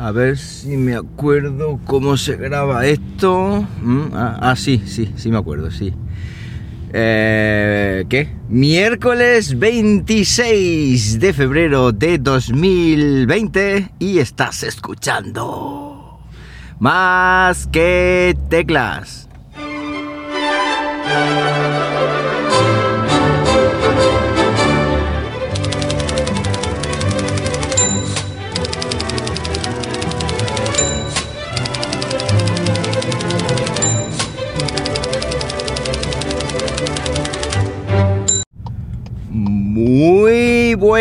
A ver si me acuerdo cómo se graba esto. Mm, ah, ah, sí, sí, sí me acuerdo, sí. Eh, ¿Qué? Miércoles 26 de febrero de 2020 y estás escuchando más que teclas.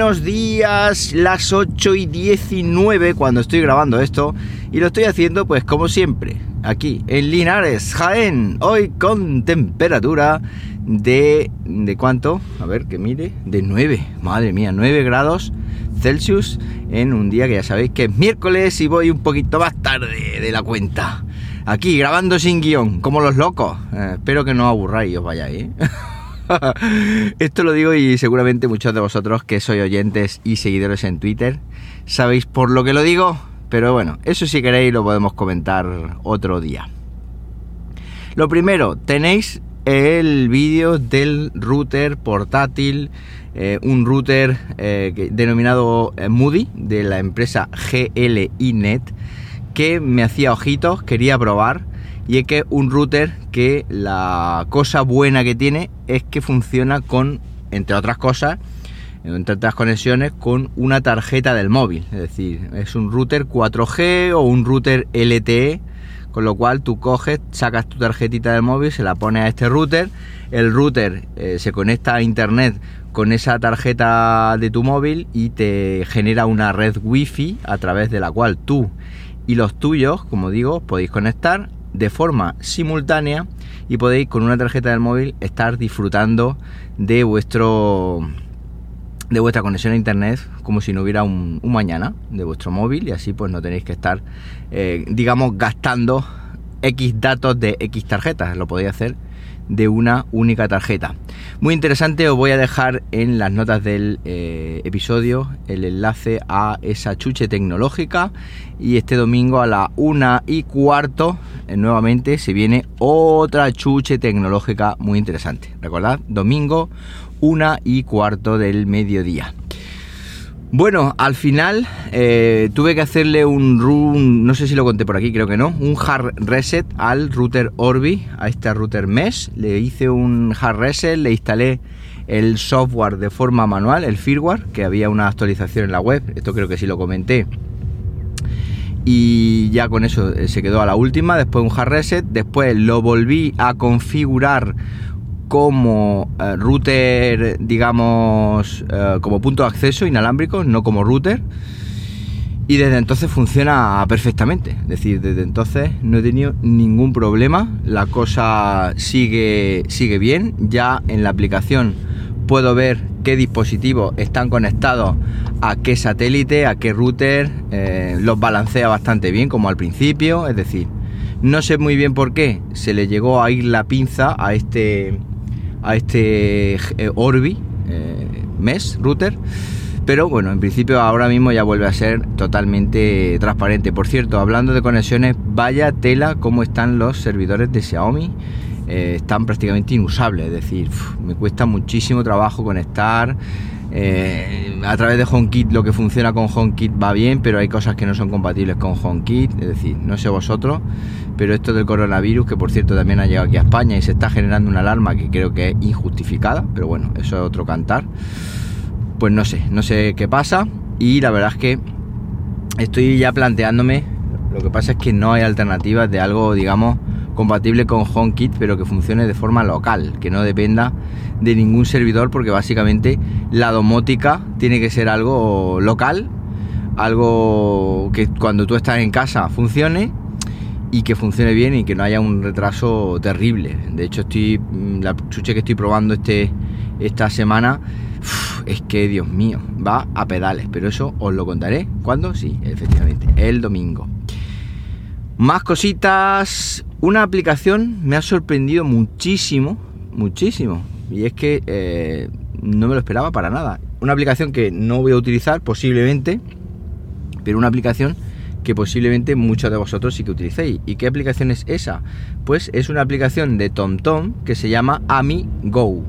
Buenos días, las 8 y 19 cuando estoy grabando esto y lo estoy haciendo pues como siempre, aquí en Linares, Jaén, hoy con temperatura de... ¿de cuánto? A ver, que mire, de 9, madre mía, 9 grados Celsius en un día que ya sabéis que es miércoles y voy un poquito más tarde de la cuenta. Aquí grabando sin guion, como los locos. Eh, espero que no aburráis y os vayáis. ¿eh? Esto lo digo y seguramente muchos de vosotros que sois oyentes y seguidores en Twitter sabéis por lo que lo digo, pero bueno, eso si queréis lo podemos comentar otro día. Lo primero, tenéis el vídeo del router portátil, eh, un router eh, denominado eh, Moody de la empresa GLINet que me hacía ojitos, quería probar y es que un router que la cosa buena que tiene es que funciona con, entre otras cosas, entre otras conexiones, con una tarjeta del móvil. Es decir, es un router 4G o un router LTE, con lo cual tú coges, sacas tu tarjetita del móvil, se la pones a este router, el router eh, se conecta a internet con esa tarjeta de tu móvil y te genera una red wifi a través de la cual tú y los tuyos, como digo, podéis conectar de forma simultánea y podéis con una tarjeta del móvil estar disfrutando de vuestro de vuestra conexión a internet como si no hubiera un, mañana de vuestro móvil y así pues no tenéis que estar eh, digamos gastando X datos de X tarjetas. Lo podéis hacer de una única tarjeta. Muy interesante, os voy a dejar en las notas del eh, episodio el enlace a esa chuche tecnológica y este domingo a la una y cuarto eh, nuevamente se viene otra chuche tecnológica muy interesante. Recordad, domingo una y cuarto del mediodía. Bueno, al final eh, tuve que hacerle un run, no sé si lo conté por aquí, creo que no, un hard reset al router Orbi, a este router Mesh. Le hice un hard reset, le instalé el software de forma manual, el firmware, que había una actualización en la web, esto creo que sí lo comenté. Y ya con eso eh, se quedó a la última, después un hard reset, después lo volví a configurar como eh, router, digamos, eh, como punto de acceso inalámbrico, no como router. Y desde entonces funciona perfectamente. Es decir, desde entonces no he tenido ningún problema. La cosa sigue, sigue bien. Ya en la aplicación puedo ver qué dispositivos están conectados a qué satélite, a qué router. Eh, los balancea bastante bien, como al principio. Es decir, no sé muy bien por qué se le llegó a ir la pinza a este a este eh, Orbi eh, Mesh router. Pero bueno, en principio ahora mismo ya vuelve a ser totalmente transparente. Por cierto, hablando de conexiones, vaya tela cómo están los servidores de Xiaomi. Eh, están prácticamente inusables, es decir, me cuesta muchísimo trabajo conectar. A través de HomeKit lo que funciona con HomeKit va bien, pero hay cosas que no son compatibles con HomeKit, es decir, no sé vosotros, pero esto del coronavirus, que por cierto también ha llegado aquí a España y se está generando una alarma que creo que es injustificada, pero bueno, eso es otro cantar. Pues no sé, no sé qué pasa y la verdad es que estoy ya planteándome, lo que pasa es que no hay alternativas de algo, digamos, compatible con HomeKit, pero que funcione de forma local, que no dependa de ningún servidor, porque básicamente la domótica tiene que ser algo local, algo que cuando tú estás en casa funcione y que funcione bien y que no haya un retraso terrible. De hecho, estoy mm, la chuche que estoy probando este esta semana es que Dios mío, va a pedales, pero eso os lo contaré cuando sí, efectivamente, el domingo. Más cositas, una aplicación me ha sorprendido muchísimo, muchísimo, y es que eh, no me lo esperaba para nada. Una aplicación que no voy a utilizar posiblemente, pero una aplicación que posiblemente muchos de vosotros sí que utilicéis. ¿Y qué aplicación es esa? Pues es una aplicación de TomTom que se llama AmiGo,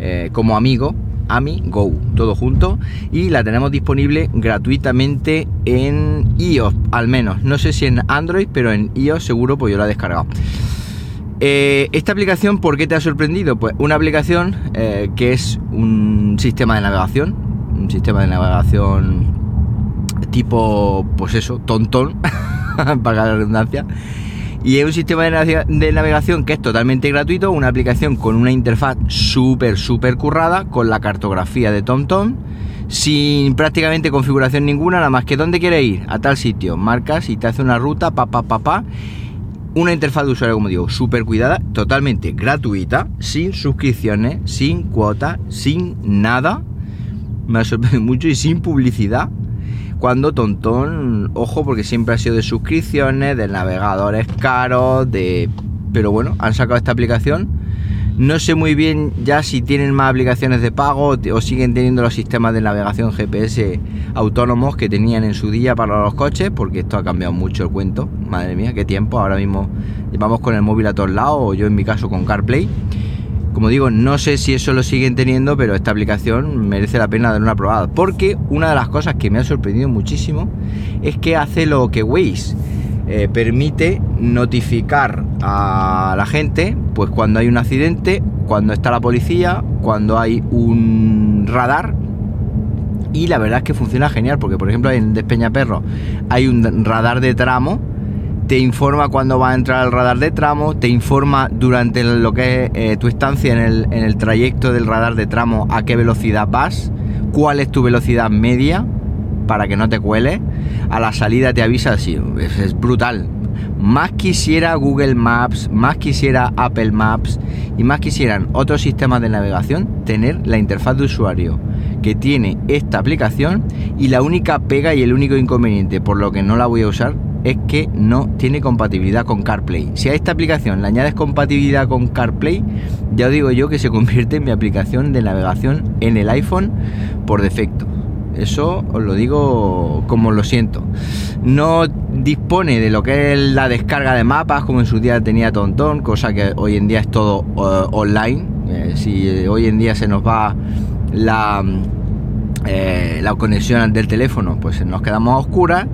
eh, como amigo, AmiGo, todo junto, y la tenemos disponible gratuitamente en iOS, al menos. No sé si en Android, pero en iOS seguro, pues yo la he descargado. Eh, esta aplicación, ¿por qué te ha sorprendido? Pues una aplicación eh, que es un sistema de navegación, un sistema de navegación tipo, pues eso, tontón, para la redundancia. Y es un sistema de navegación que es totalmente gratuito, una aplicación con una interfaz súper, súper currada, con la cartografía de TomTom, sin prácticamente configuración ninguna, nada más que dónde quiere ir, a tal sitio, marcas y te hace una ruta, pa, pa, pa, pa una interfaz de usuario, como digo, súper cuidada, totalmente gratuita, sin suscripciones, sin cuotas, sin nada. Me ha sorprendido mucho y sin publicidad. Cuando Tontón, ojo, porque siempre ha sido de suscripciones, de navegadores caros, de... Pero bueno, han sacado esta aplicación no sé muy bien ya si tienen más aplicaciones de pago o siguen teniendo los sistemas de navegación GPS autónomos que tenían en su día para los coches, porque esto ha cambiado mucho el cuento. Madre mía, qué tiempo. Ahora mismo llevamos con el móvil a todos lados, o yo en mi caso con CarPlay. Como digo, no sé si eso lo siguen teniendo, pero esta aplicación merece la pena dar una probada. Porque una de las cosas que me ha sorprendido muchísimo es que hace lo que Waze eh, permite notificar a la gente pues cuando hay un accidente, cuando está la policía, cuando hay un radar y la verdad es que funciona genial porque por ejemplo en Despeñaperro hay un radar de tramo te informa cuando va a entrar al radar de tramo, te informa durante lo que es eh, tu estancia en el, en el trayecto del radar de tramo a qué velocidad vas, cuál es tu velocidad media para que no te cuele. A la salida te avisa así, es, brutal. Más quisiera Google Maps, más quisiera Apple Maps y más quisieran otros sistemas de navegación tener la interfaz de usuario que tiene esta aplicación y la única pega y el único inconveniente por lo que no la voy a usar es que no tiene compatibilidad con CarPlay. Si a esta aplicación le añades compatibilidad con CarPlay, ya os digo yo que se convierte en mi aplicación de navegación en el iPhone por defecto. Eso os lo digo como lo siento. No dispone de lo que es la descarga de mapas como en su día tenía Tontón, cosa que hoy en día es todo eh, online. Eh, si hoy en día se nos va la, eh, la conexión del teléfono, pues nos quedamos a oscuras.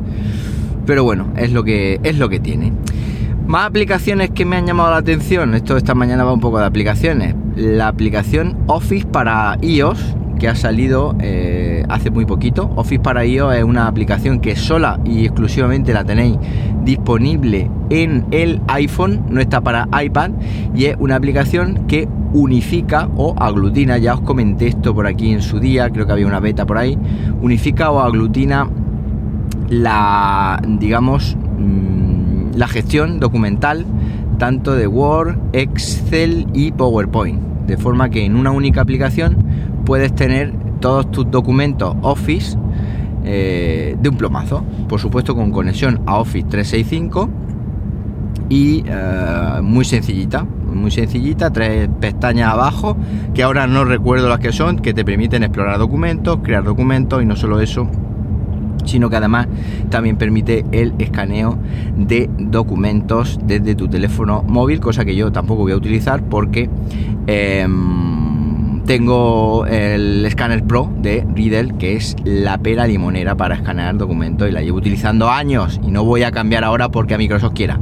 Pero bueno, es lo que es lo que tiene. Más aplicaciones que me han llamado la atención. Esto esta mañana va un poco de aplicaciones. La aplicación Office para iOS que ha salido eh, hace muy poquito. Office para iOS es una aplicación que sola y exclusivamente la tenéis disponible en el iPhone, no está para iPad y es una aplicación que unifica o aglutina, ya os comenté esto por aquí en su día, creo que había una beta por ahí, unifica o aglutina la, digamos, mm, la gestión documental tanto de Word, Excel y PowerPoint, de forma que en una única aplicación puedes tener todos tus documentos Office eh, de un plomazo. Por supuesto con conexión a Office 365 y eh, muy sencillita, muy sencillita, tres pestañas abajo que ahora no recuerdo las que son, que te permiten explorar documentos, crear documentos y no solo eso, sino que además también permite el escaneo de documentos desde tu teléfono móvil, cosa que yo tampoco voy a utilizar porque... Em, tengo el Scanner Pro de Riddle, que es la pera limonera para escanear documentos y la llevo utilizando años y no voy a cambiar ahora porque a Microsoft quiera.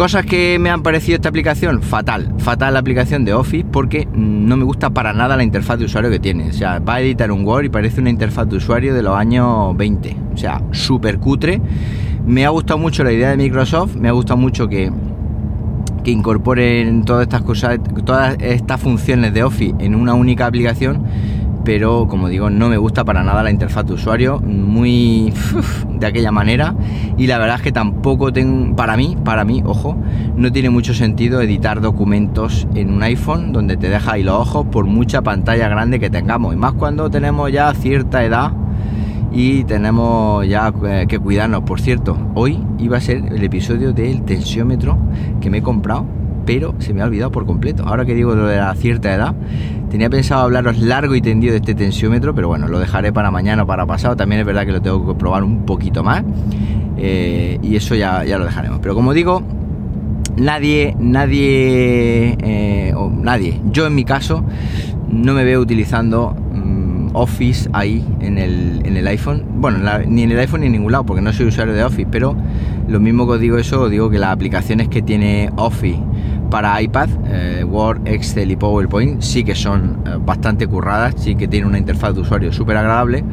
Cosas que me han parecido esta aplicación, fatal, fatal la aplicación de Office porque no me gusta para nada la interfaz de usuario que tiene. O sea, va a editar un Word y parece una interfaz de usuario de los años 20. O sea, súper cutre. Me ha gustado mucho la idea de Microsoft, me ha gustado mucho que que incorporen todas estas cosas, todas estas funciones de Office en una única aplicación, pero como digo, no me gusta para nada la interfaz de usuario, muy de aquella manera, y la verdad es que tampoco tengo, para mí, para mí, ojo, no tiene mucho sentido editar documentos en un iPhone donde te deja ahí los ojos por mucha pantalla grande que tengamos, y más cuando tenemos ya cierta edad y tenemos ya eh, que cuidarnos. Por cierto, hoy iba a ser el episodio del tensiómetro que me he comprado, pero se me ha olvidado por completo. Ahora que digo lo de la cierta edad, tenía pensado hablaros largo y tendido de este tensiómetro, pero bueno, lo dejaré para mañana o para pasado. También es verdad que lo tengo que probar un poquito más. eh, y eso ya, ya lo dejaremos. Pero como digo, nadie, nadie, eh, o nadie, yo en mi caso, no me veo utilizando mm, Office ahí en el, en el iPhone. Bueno, ni en el iPhone ni en ningún lado, porque no soy usuario de Office, pero lo mismo que os digo eso, os digo que las aplicaciones que tiene Office para iPad, eh, Word, Excel y PowerPoint, sí que son eh, bastante curradas, sí que tienen una interfaz de usuario súper agradable.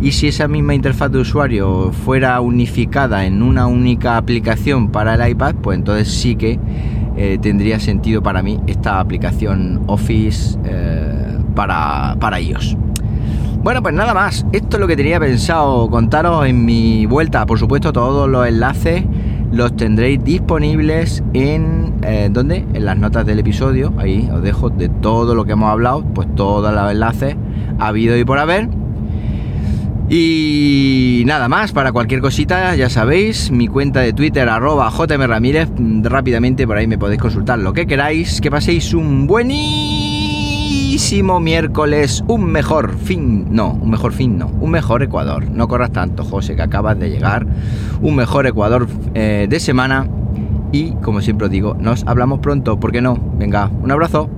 Y si esa misma interfaz de usuario fuera unificada en una única aplicación para el iPad, pues entonces sí que eh, tendría sentido para mí esta aplicación Office para, para iOS. Bueno, pues nada más. Esto es lo que tenía pensado contaros en mi vuelta. Por supuesto, todos los enlaces los tendréis disponibles en eh, ¿dónde? En las notas del episodio. Ahí os dejo de todo lo que hemos hablado, pues todos los enlaces ha habido y por haber. Y nada más, para cualquier cosita, ya sabéis, mi cuenta de Twitter, arroba JM Ramírez, rápidamente por ahí me podéis consultar lo que queráis. Que paséis un miércoles, un mejor fin, no, un mejor fin, no, un mejor Ecuador. No corras tanto, José, que acabas de llegar. Un mejor Ecuador eh, de semana y como siempre os digo, nos hablamos pronto, ¿por qué no? Venga, un abrazo.